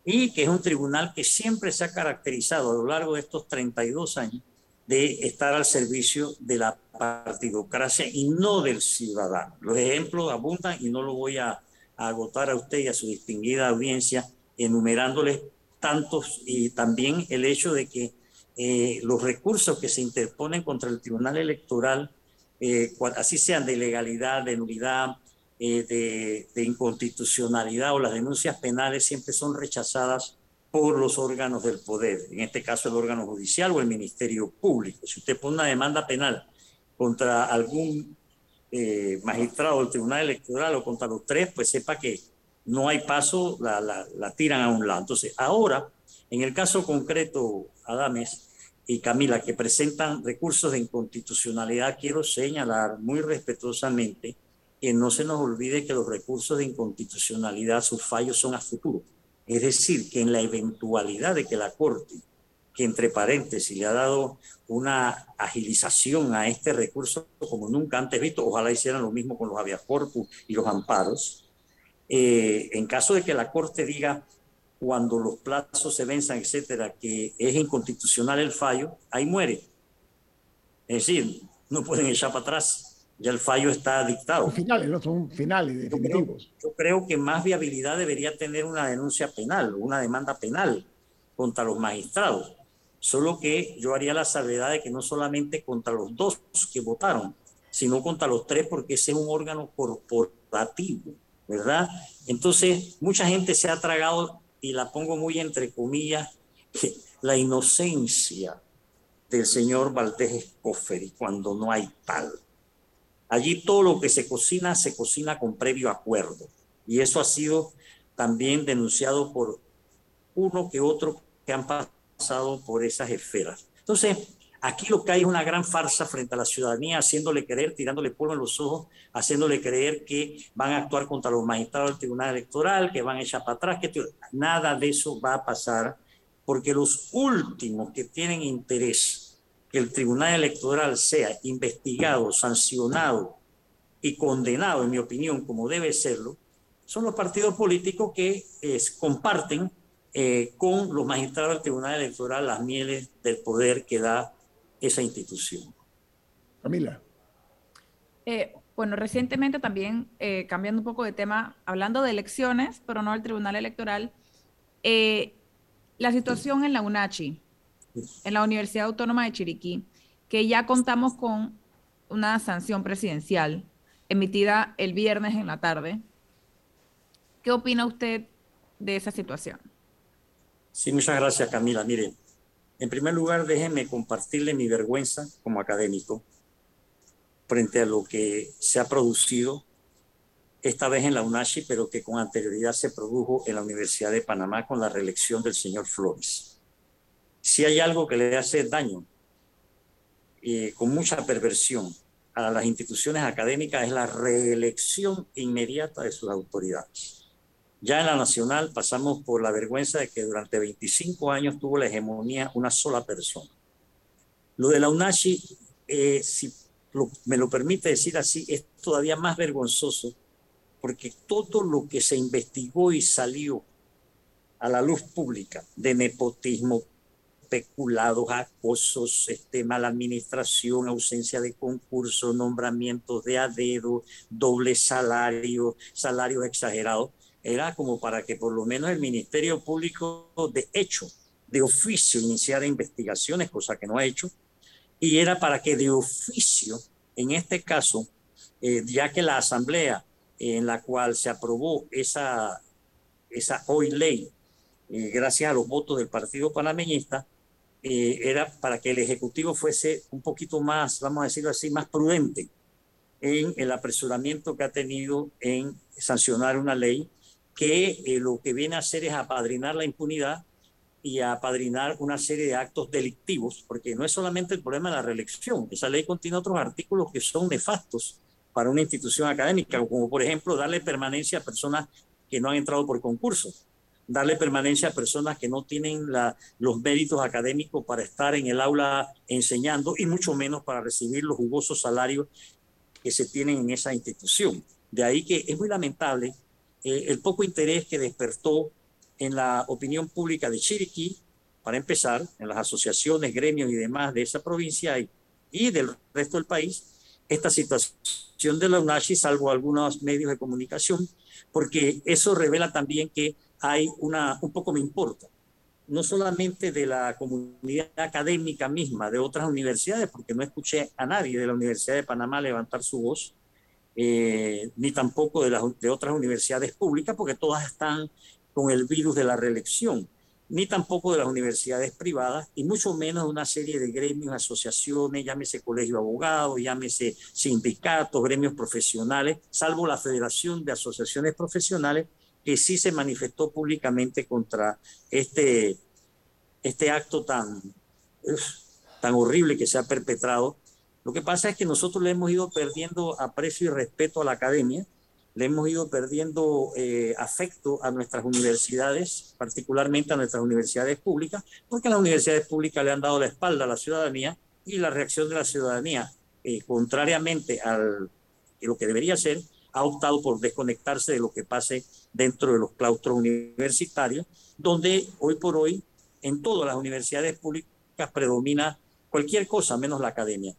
Y que es un tribunal que siempre se ha caracterizado a lo largo de estos 32 años de estar al servicio de la partidocracia y no del ciudadano. Los ejemplos abundan y no lo voy a, a agotar a usted y a su distinguida audiencia enumerándoles tantos y también el hecho de que eh, los recursos que se interponen contra el Tribunal Electoral, eh, así sean de ilegalidad, de nulidad, eh, de, de, inconstitucionalidad o las denuncias penales, siempre son rechazadas por los órganos del poder, en este caso el órgano judicial o el Ministerio Público. Si usted pone una demanda penal contra algún magistrado del Tribunal Electoral o contra los tres, pues sepa que no hay paso, la, tiran a un lado. Entonces, ahora, en el caso concreto Adames y Camila, que presentan recursos de inconstitucionalidad, quiero señalar muy respetuosamente que no se nos olvide que los recursos de inconstitucionalidad, sus fallos son a futuro. Es decir, que en la eventualidad de que la Corte, que entre paréntesis le ha dado una agilización a este recurso como nunca antes visto, ojalá hicieran lo mismo con los habeas corpus y los amparos, eh, en caso de que la Corte diga cuando los plazos se venzan, etcétera, que es inconstitucional el fallo, ahí muere. Es decir, no pueden echar para atrás. Ya el fallo está dictado. Son finales, no son finales definitivos. Yo creo, que más viabilidad debería tener una denuncia penal, una demanda penal contra los magistrados. Solo que yo haría la salvedad de que no solamente contra los dos que votaron, sino contra los tres, porque ese es un órgano corporativo, ¿verdad? Entonces, mucha gente se ha tragado y la pongo muy entre comillas, la inocencia del señor Valdés Escoferi cuando no hay tal. Allí todo lo que se cocina se cocina con previo acuerdo y eso ha sido también denunciado por uno que otro que han pasado por esas esferas. Entonces, Aquí lo que hay es una gran farsa frente a la ciudadanía, haciéndole creer, tirándole polvo en los ojos, haciéndole creer que van a actuar contra los magistrados del Tribunal Electoral, que van a echar para atrás, que nada de eso va a pasar, porque los últimos que tienen interés que el Tribunal Electoral sea investigado, sancionado y condenado, en mi opinión, como debe serlo, son los partidos políticos que comparten eh, con los magistrados del Tribunal Electoral las mieles del poder que da esa institución. Camila. Eh, bueno, recientemente también, eh, cambiando un poco de tema, hablando de elecciones, pero no del Tribunal Electoral, la situación en la UNACHI, en la Universidad Autónoma de Chiriquí, que ya contamos con una sanción presidencial emitida el viernes en la tarde. ¿Qué opina usted de esa situación? Sí, muchas gracias, Camila. Mire, en primer lugar, déjeme compartirle mi vergüenza como académico frente a lo que se ha producido esta vez en la UNACHI, pero que con anterioridad se produjo en la Universidad de Panamá con la reelección del señor Flores. Si hay algo que le hace daño, eh, con mucha perversión, a las instituciones académicas es la reelección inmediata de sus autoridades. Ya en la nacional pasamos por la vergüenza de que durante 25 años tuvo la hegemonía una sola persona. Lo de la UNACHI, eh, si me lo permite decir así, es todavía más vergonzoso porque todo lo que se investigó y salió a la luz pública de nepotismo, especulados, acosos, este, mala administración, ausencia de concursos, nombramientos de a dedo, doble salario, salarios exagerados, era como para que por lo menos el Ministerio Público de hecho, de oficio, iniciara investigaciones, cosa que no ha hecho, y era para que de oficio, en este caso, eh, ya que la Asamblea en la cual se aprobó esa, esa hoy ley, eh, gracias a los votos del Partido Panameñista, eh, era para que el Ejecutivo fuese un poquito más, vamos a decirlo así, más prudente en el apresuramiento que ha tenido en sancionar una ley que eh, lo que viene a hacer es apadrinar la impunidad y apadrinar una serie de actos delictivos, porque no es solamente el problema de la reelección, esa ley contiene otros artículos que son nefastos para una institución académica, como por ejemplo darle permanencia a personas que no han entrado por concursos darle permanencia a personas que no tienen los méritos académicos para estar en el aula enseñando y mucho menos para recibir los jugosos salarios que se tienen en esa institución. De ahí que es muy lamentable eh, el poco interés que despertó en la opinión pública de Chiriquí, para empezar, en las asociaciones, gremios y demás de esa provincia y, y del resto del país, esta situación de la UNACHI, salvo algunos medios de comunicación, porque eso revela también que hay una, un poco me importa, no solamente de la comunidad académica misma, de otras universidades, porque no escuché a nadie de la Universidad de Panamá levantar su voz, eh, ni tampoco de, las, de otras universidades públicas, porque todas están con el virus de la reelección, ni tampoco de las universidades privadas, y mucho menos de una serie de gremios, asociaciones, llámese colegio de abogados, llámese sindicatos, gremios profesionales, salvo la Federación de Asociaciones Profesionales, que sí se manifestó públicamente contra este, este acto tan, tan horrible que se ha perpetrado. Lo que pasa es que nosotros le hemos ido perdiendo aprecio y respeto a la academia, le hemos ido perdiendo eh, afecto a nuestras universidades, particularmente a nuestras universidades públicas, porque las universidades públicas le han dado la espalda a la ciudadanía y la reacción de la ciudadanía, eh, contrariamente a lo que debería ser, ha optado por desconectarse de lo que pase dentro de los claustros universitarios, donde hoy por hoy en todas las universidades públicas predomina cualquier cosa menos la academia.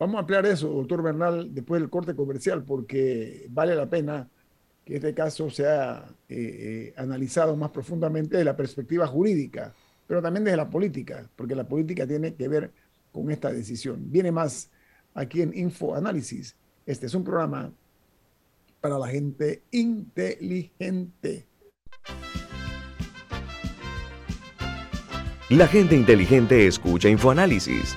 Vamos a ampliar eso, doctor Bernal, después del corte comercial, porque vale la pena que este caso sea eh, eh, analizado más profundamente desde la perspectiva jurídica, pero también desde la política, porque la política tiene que ver con esta decisión. Viene más aquí en Info Análisis. Este es un programa para la gente inteligente. La gente inteligente escucha InfoAnálisis.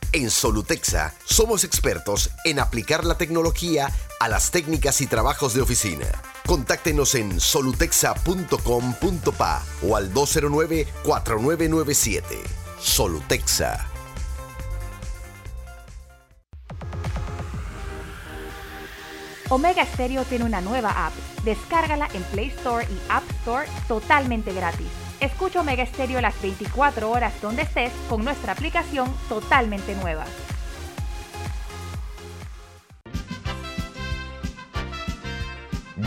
En Solutexa somos expertos en aplicar la tecnología a las técnicas y trabajos de oficina Contáctenos en solutexa.com.pa o al 209-4997. Solutexa. Omega Stereo tiene una nueva app. Descárgala en Play Store y App Store totalmente gratis. Escucha Omega Stereo las 24 horas donde estés con nuestra aplicación totalmente nueva.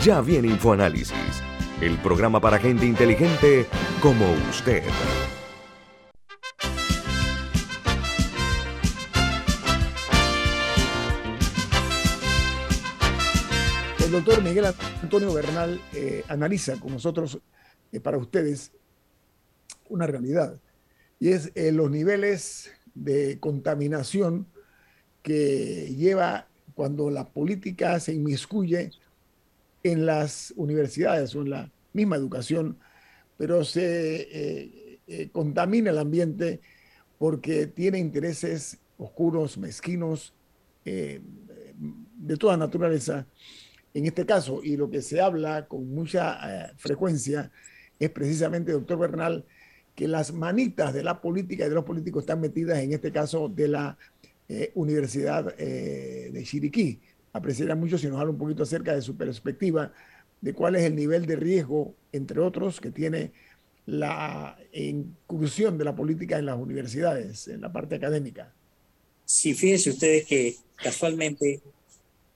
Ya viene InfoAnálisis, el programa para gente inteligente como usted. El doctor Miguel Antonio Bernal eh, analiza con nosotros, eh, para ustedes, una realidad, y es eh, los niveles de contaminación que lleva cuando la política se inmiscuye en las universidades o en la misma educación, pero se eh, eh, contamina el ambiente porque tiene intereses oscuros, mezquinos, eh, de toda naturaleza. En este caso, y lo que se habla con mucha frecuencia es precisamente, doctor Bernal, que las manitas de la política y de los políticos están metidas en este caso de la Universidad de Chiriquí apreciaría mucho si nos habla un poquito acerca de su perspectiva de cuál es el nivel de riesgo, entre otros, que tiene la incursión de la política en las universidades, en la parte académica. Sí, fíjense ustedes que casualmente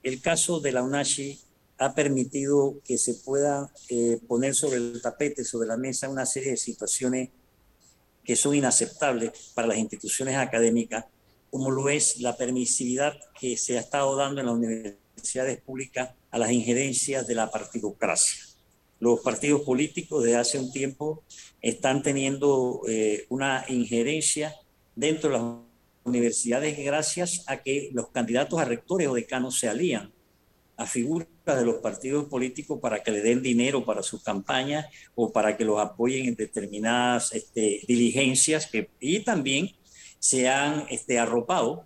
el caso de la UNACHI ha permitido que se pueda eh, poner sobre el tapete, sobre la mesa, una serie de situaciones que son inaceptables para las instituciones académicas como lo es la permisividad que se ha estado dando en las universidades públicas a las injerencias de la partidocracia. Los partidos políticos desde hace un tiempo están teniendo eh, una injerencia dentro de las universidades gracias a que los candidatos a rectores o decanos se alían a figuras de los partidos políticos para que le den dinero para sus campañas o para que los apoyen en determinadas este, diligencias que, y también se han este, arropado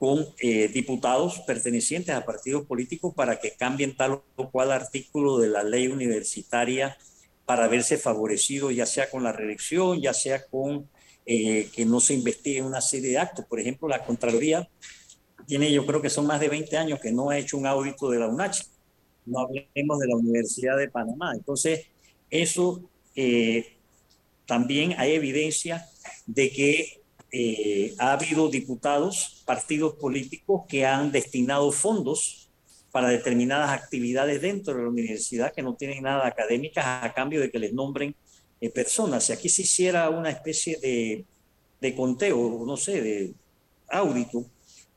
con eh, diputados pertenecientes a partidos políticos para que cambien tal o cual artículo de la ley universitaria para verse favorecido, ya sea con la reelección, ya sea con eh, que no se investigue una serie de actos. Por ejemplo, la Contraloría tiene, yo creo que son más de 20 años que no ha hecho un audito de la UNACH. No hablemos de la Universidad de Panamá. Entonces, eso eh, también hay evidencia de que eh, ha habido diputados, partidos políticos que han destinado fondos para determinadas actividades dentro de la universidad que no tienen nada académicas a cambio de que les nombren eh, personas. Si aquí se hiciera una especie de, de conteo, no sé, de audito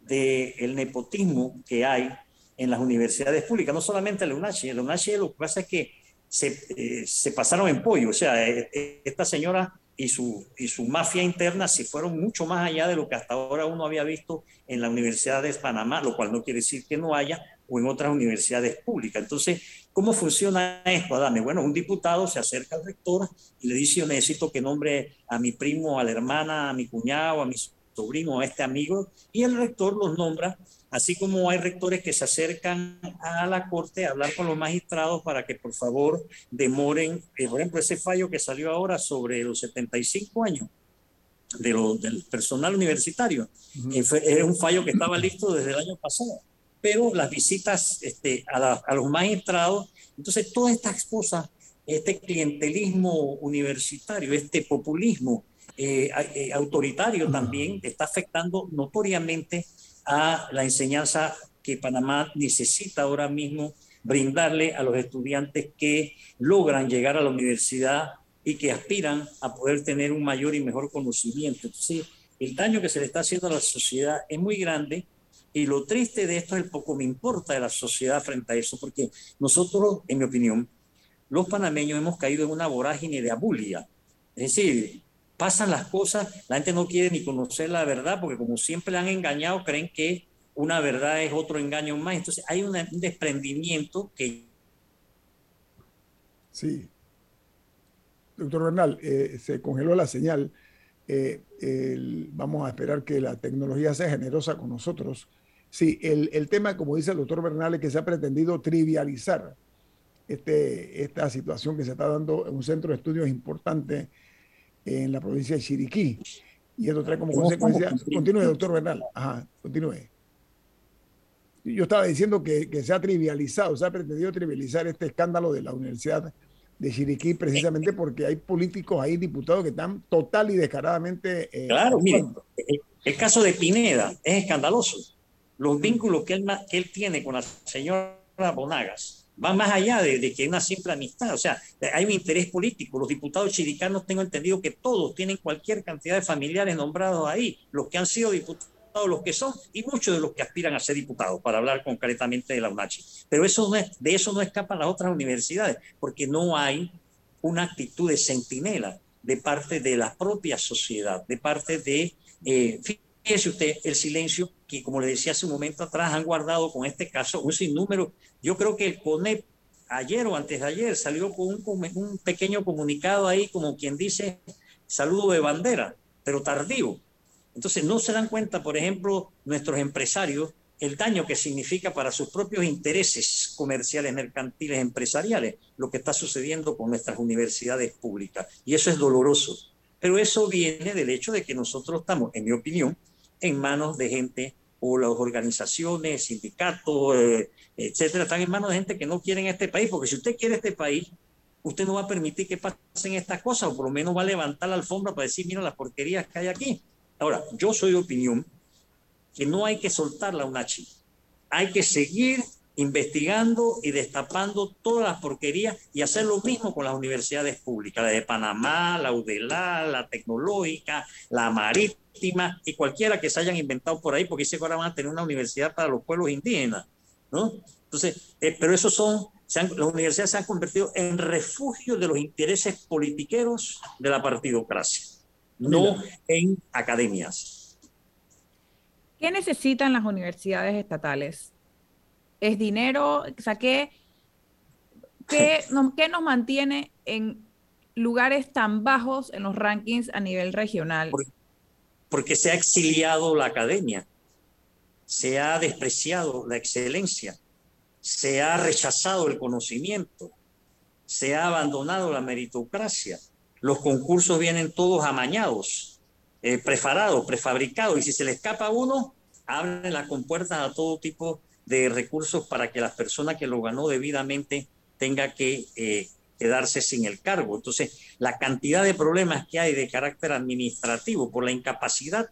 del el nepotismo que hay en las universidades públicas, no solamente en la UNACHI. En la UNACHI lo que pasa es que se, eh, se pasaron en pollo. O sea, esta señora y su, y su mafia interna se fueron mucho más allá de lo que hasta ahora uno había visto en la Universidad de Panamá, lo cual no quiere decir que no haya, o en otras universidades públicas. Entonces, ¿cómo funciona esto, Adame? Bueno, un diputado se acerca al rector y le dice, yo necesito que nombre a mi primo, a la hermana, a mi cuñado, a mi sobrino, a este amigo, y el rector los nombra así como hay rectores que se acercan a la corte a hablar con los magistrados para que por favor demoren, eh, por ejemplo, ese fallo que salió ahora sobre los 75 años de del personal universitario, es un fallo que estaba listo desde el año pasado, pero las visitas este, a, los magistrados, entonces todas estas cosas, este clientelismo universitario, este populismo eh, eh, autoritario también está afectando notoriamente a la enseñanza que Panamá necesita ahora mismo brindarle a los estudiantes que logran llegar a la universidad y que aspiran a poder tener un mayor y mejor conocimiento. Entonces, el daño que se le está haciendo a la sociedad es muy grande y lo triste de esto es el poco me importa de la sociedad frente a eso, porque nosotros, en mi opinión, los panameños hemos caído en una vorágine de abulia. Es decir, pasan las cosas, la gente no quiere ni conocer la verdad porque como siempre le han engañado, creen que una verdad es otro engaño más. Entonces hay un desprendimiento que... Sí. Doctor Bernal, eh, se congeló la señal. Eh, vamos a esperar que la tecnología sea generosa con nosotros. Sí, el, el tema, como dice el doctor Bernal, es que se ha pretendido trivializar este, esta situación que se está dando en un centro de estudios importante en la provincia de Chiriquí. Y esto trae como consecuencia. Continúe, doctor Bernal. Ajá, continúe. Yo estaba diciendo que, que, se ha trivializado, se ha pretendido trivializar este escándalo de la Universidad de Chiriquí precisamente porque hay políticos ahí, diputados que están total y descaradamente. Eh, claro, miren, el, caso de Pineda es escandaloso. Los vínculos que él, que él tiene con la señora Bonagas va más allá de, de, que una simple amistad. O sea, hay un interés político. Los diputados chiricanos tengo entendido que todos tienen cualquier cantidad de familiares nombrados ahí, los que han sido diputados, los que son, y muchos de los que aspiran a ser diputados, para hablar concretamente de la UNACHI. Pero eso no es, de eso no escapan las otras universidades, porque no hay una actitud de centinela de parte de la propia sociedad, de parte de... Eh, fíjese usted el silencio que, como le decía hace un momento atrás, han guardado con este caso un sinnúmero. Yo creo que el CONEP ayer o antes de ayer salió con un, un pequeño comunicado ahí, como quien dice, saludo de bandera, pero tardío. Entonces no se dan cuenta, por ejemplo, nuestros empresarios, el daño que significa para sus propios intereses comerciales, mercantiles, empresariales, lo que está sucediendo con nuestras universidades públicas. Y eso es doloroso. Pero eso viene del hecho de que nosotros estamos, en mi opinión, en manos de gente o las organizaciones, sindicatos, eh, etcétera, están en manos de gente que no quieren este país, porque si usted quiere este país, usted no va a permitir que pasen estas cosas, o por lo menos va a levantar la alfombra para decir, mira las porquerías que hay aquí. Ahora, yo soy de opinión que no hay que soltar la UNACHI, hay que seguir investigando y destapando todas las porquerías y hacer lo mismo con las universidades públicas, la de Panamá, la UDELA, la Tecnológica, la Marítima y cualquiera que se hayan inventado por ahí, porque dice que ahora van a tener una universidad para los pueblos indígenas, ¿no? Entonces, eh, pero esos son, las universidades se han convertido en refugio de los intereses politiqueros de la partidocracia, no en academias. ¿Qué necesitan las universidades estatales? ¿Es dinero? O sea, ¿qué, qué, qué nos mantiene en lugares tan bajos en los rankings a nivel regional? porque se ha exiliado la academia, se ha despreciado la excelencia, se ha rechazado el conocimiento, se ha abandonado la meritocracia. Los concursos vienen todos amañados, eh, preparados, prefabricados, y si se le escapa uno, abren las compuertas a todo tipo de recursos para que la persona que lo ganó debidamente tenga que eh, quedarse sin el cargo. Entonces, la cantidad de problemas que hay de carácter administrativo por la incapacidad,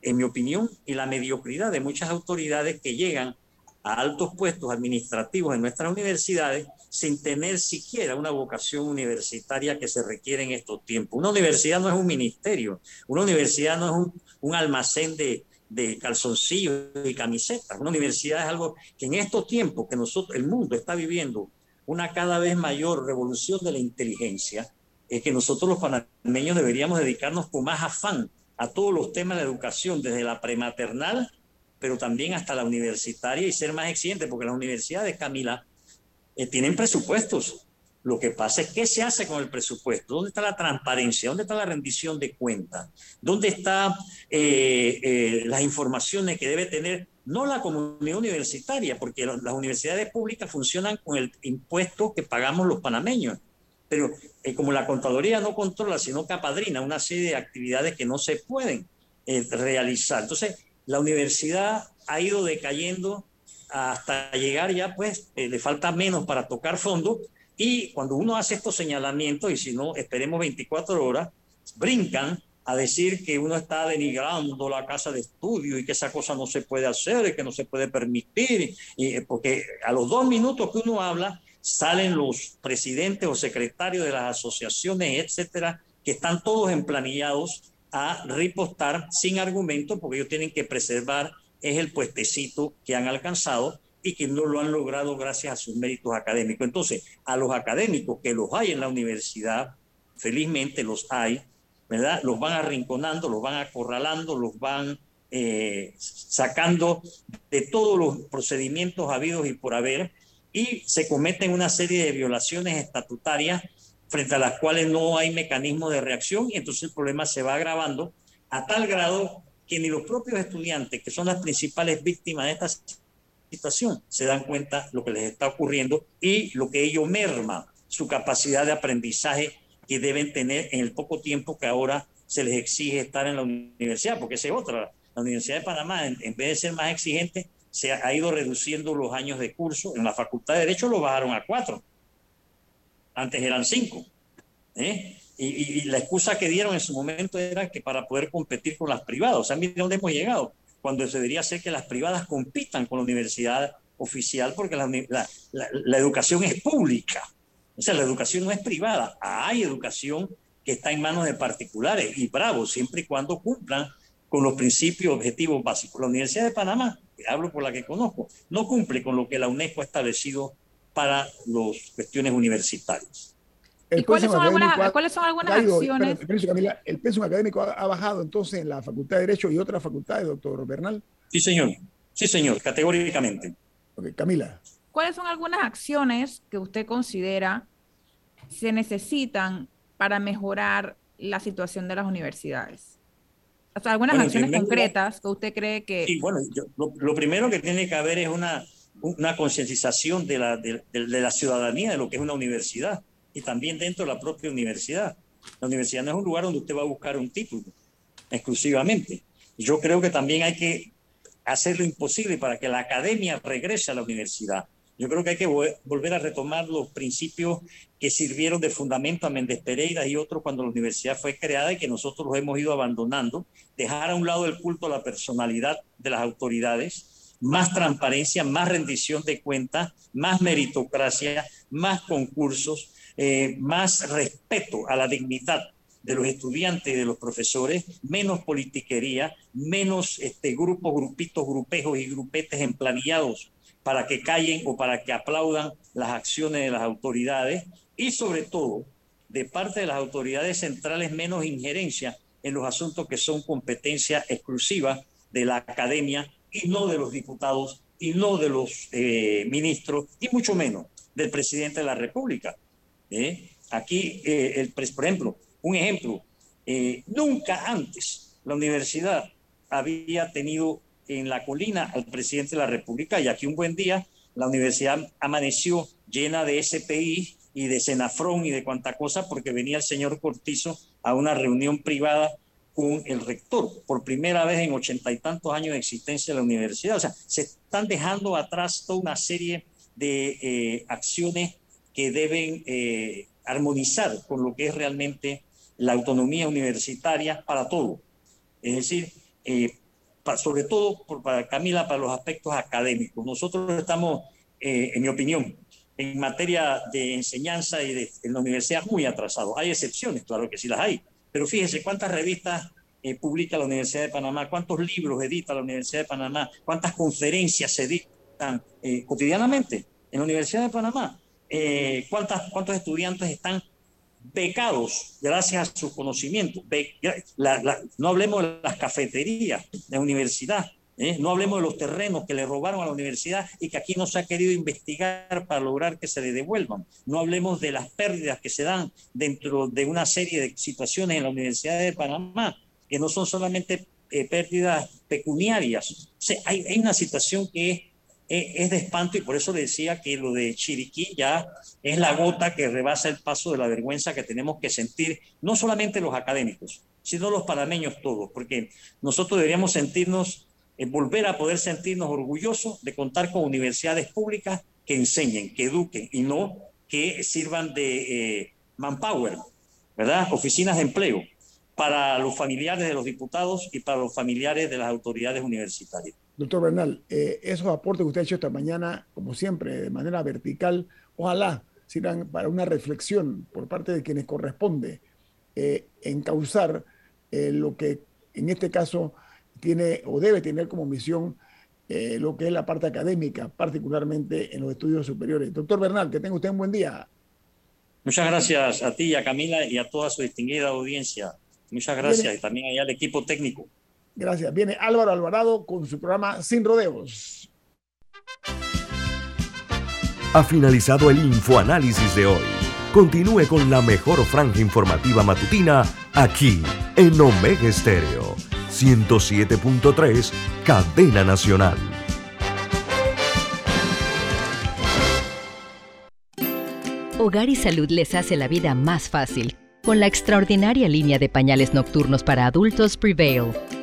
en mi opinión, y la mediocridad de muchas autoridades que llegan a altos puestos administrativos en nuestras universidades sin tener siquiera una vocación universitaria que se requiere en estos tiempos. Una universidad no es un ministerio, una universidad no es un, un almacén de, de calzoncillos y camisetas. Una universidad es algo que en estos tiempos que nosotros, el mundo está viviendo una cada vez mayor revolución de la inteligencia, es que nosotros los panameños deberíamos dedicarnos con más afán a todos los temas de educación, desde la prematernal, pero también hasta la universitaria y ser más exigentes, porque las universidades, Camila, eh, tienen presupuestos. Lo que pasa es qué se hace con el presupuesto, dónde está la transparencia, dónde está la rendición de cuentas, dónde están eh, eh, las informaciones que debe tener no la comunidad universitaria, porque las universidades públicas funcionan con el impuesto que pagamos los panameños. Pero eh, como la contaduría no controla, sino que apadrina una serie de actividades que no se pueden realizar. Entonces, la universidad ha ido decayendo hasta llegar ya, pues, le falta menos para tocar fondo. Y cuando uno hace estos señalamientos, y si no, esperemos 24 horas, brincan a decir que uno está denigrando la casa de estudio y que esa cosa no se puede hacer y que no se puede permitir, y, porque a los dos minutos que uno habla salen los presidentes o secretarios de las asociaciones, etcétera, que están todos emplanillados a ripostar sin argumento porque ellos tienen que preservar es el puestecito que han alcanzado y que no lo han logrado gracias a sus méritos académicos. Entonces, a los académicos que los hay en la universidad, felizmente los hay, los van arrinconando, los van acorralando, los van eh, sacando de todos los procedimientos habidos y por haber, y se cometen una serie de violaciones estatutarias frente a las cuales no hay mecanismo de reacción, y entonces el problema se va agravando a tal grado que ni los propios estudiantes, que son las principales víctimas de estas se dan cuenta lo que les está ocurriendo y lo que ello merma su capacidad de aprendizaje que deben tener en el poco tiempo que ahora se les exige estar en la universidad, porque esa es otra. La Universidad de Panamá, en, vez de ser más exigente, se ha ido reduciendo los años de curso. En la Facultad de Derecho lo bajaron a cuatro. Antes eran cinco. ¿eh? Y, la excusa que dieron en su momento era que para poder competir con las privadas. O sea, dónde hemos llegado. Cuando debería ser que las privadas compitan con la universidad oficial porque la, la educación es pública. O sea, la educación no es privada. Hay educación que está en manos de particulares y bravo, siempre y cuando cumplan con los principios objetivos básicos. La Universidad de Panamá, que hablo por la que conozco, no cumple con lo que la UNESCO ha establecido para las cuestiones universitarias. ¿Y cuáles son, algunas, ¿cuáles son, algunas, acciones? el pensum académico ha, bajado entonces en la Facultad de Derecho y otras facultades, doctor Bernal. Sí, señor. Sí, señor, categóricamente. Ok, Camila. ¿Cuáles son algunas acciones que usted considera se necesitan para mejorar la situación de las universidades? O sea, algunas acciones concretas que usted cree que... Sí, bueno, lo, primero que tiene que haber es una, una concientización de la, de, la ciudadanía de lo que es una universidad y también dentro de la propia universidad. La universidad no es un lugar donde usted va a buscar un título exclusivamente. Yo creo que también hay que hacer lo imposible para que la academia regrese a la universidad. Yo creo que hay que volver a retomar los principios que sirvieron de fundamento a Méndez Pereira y otros cuando la universidad fue creada y que nosotros los hemos ido abandonando. Dejar a un lado el culto a la personalidad de las autoridades, más transparencia, más rendición de cuentas, más meritocracia, más concursos, eh, más respeto a la dignidad de los estudiantes y de los profesores, menos politiquería, menos este, grupos, grupitos, grupejos y grupetes emplanillados para que callen o para que aplaudan las acciones de las autoridades y sobre todo de parte de las autoridades centrales menos injerencia en los asuntos que son competencia exclusiva de la academia y no de los diputados y no de los eh, ministros y mucho menos del presidente de la República. ¿Eh? Aquí, eh, el, por ejemplo, un ejemplo, nunca antes la universidad había tenido en la colina al presidente de la República y aquí un buen día la universidad amaneció llena de SPI y de Senafrón y de cuanta cosa porque venía el señor Cortizo a una reunión privada con el rector por primera vez en ochenta y tantos años de existencia de la universidad. O sea, se están dejando atrás toda una serie de eh, acciones que deben eh, armonizar con lo que es realmente la autonomía universitaria para todo. Es decir, eh, sobre todo para Camila, para los aspectos académicos. Nosotros estamos, eh, en mi opinión, en materia de enseñanza y de, en la universidad muy atrasados. Hay excepciones, claro que sí las hay, pero fíjese cuántas revistas eh, publica la Universidad de Panamá, cuántos libros edita la Universidad de Panamá, cuántas conferencias se dictan eh, cotidianamente en la Universidad de Panamá, cuántas, cuántos estudiantes están becados gracias a sus conocimientos. no hablemos de las cafeterías de la universidad, ¿eh? no hablemos de los terrenos que le robaron a la universidad y que aquí no se ha querido investigar para lograr que se le devuelvan. No hablemos de las pérdidas que se dan dentro de una serie de situaciones en la Universidad de Panamá, que no son solamente eh, pérdidas pecuniarias. hay, hay una situación que es es de espanto y por eso decía que lo de Chiriquí ya es la gota que rebasa el paso de la vergüenza que tenemos que sentir, no solamente los académicos, sino los panameños todos, porque nosotros deberíamos sentirnos, eh, volver a poder sentirnos orgullosos de contar con universidades públicas que enseñen, que eduquen y no que sirvan de eh, manpower, ¿verdad? Oficinas de empleo para los familiares de los diputados y para los familiares de las autoridades universitarias. Doctor Bernal, eh, esos aportes que usted ha hecho esta mañana, como siempre, de manera vertical, ojalá sirvan para una reflexión por parte de quienes corresponde eh, encauzar eh, lo que en este caso tiene o debe tener como misión eh, lo que es la parte académica, particularmente en los estudios superiores. Doctor Bernal, que tenga usted un buen día. Muchas gracias a ti, a Camila y a toda su distinguida audiencia. Muchas gracias y también al equipo técnico. Gracias. Viene Álvaro Alvarado con su programa Sin Rodeos. Ha finalizado el infoanálisis de hoy. Continúe con la mejor franja informativa matutina aquí en Omega Estéreo 107.3, Cadena Nacional. Hogar y Salud les hace la vida más fácil con la extraordinaria línea de pañales nocturnos para adultos Prevail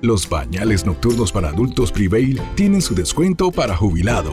Los pañales nocturnos para adultos Prevail tienen su descuento para jubilado.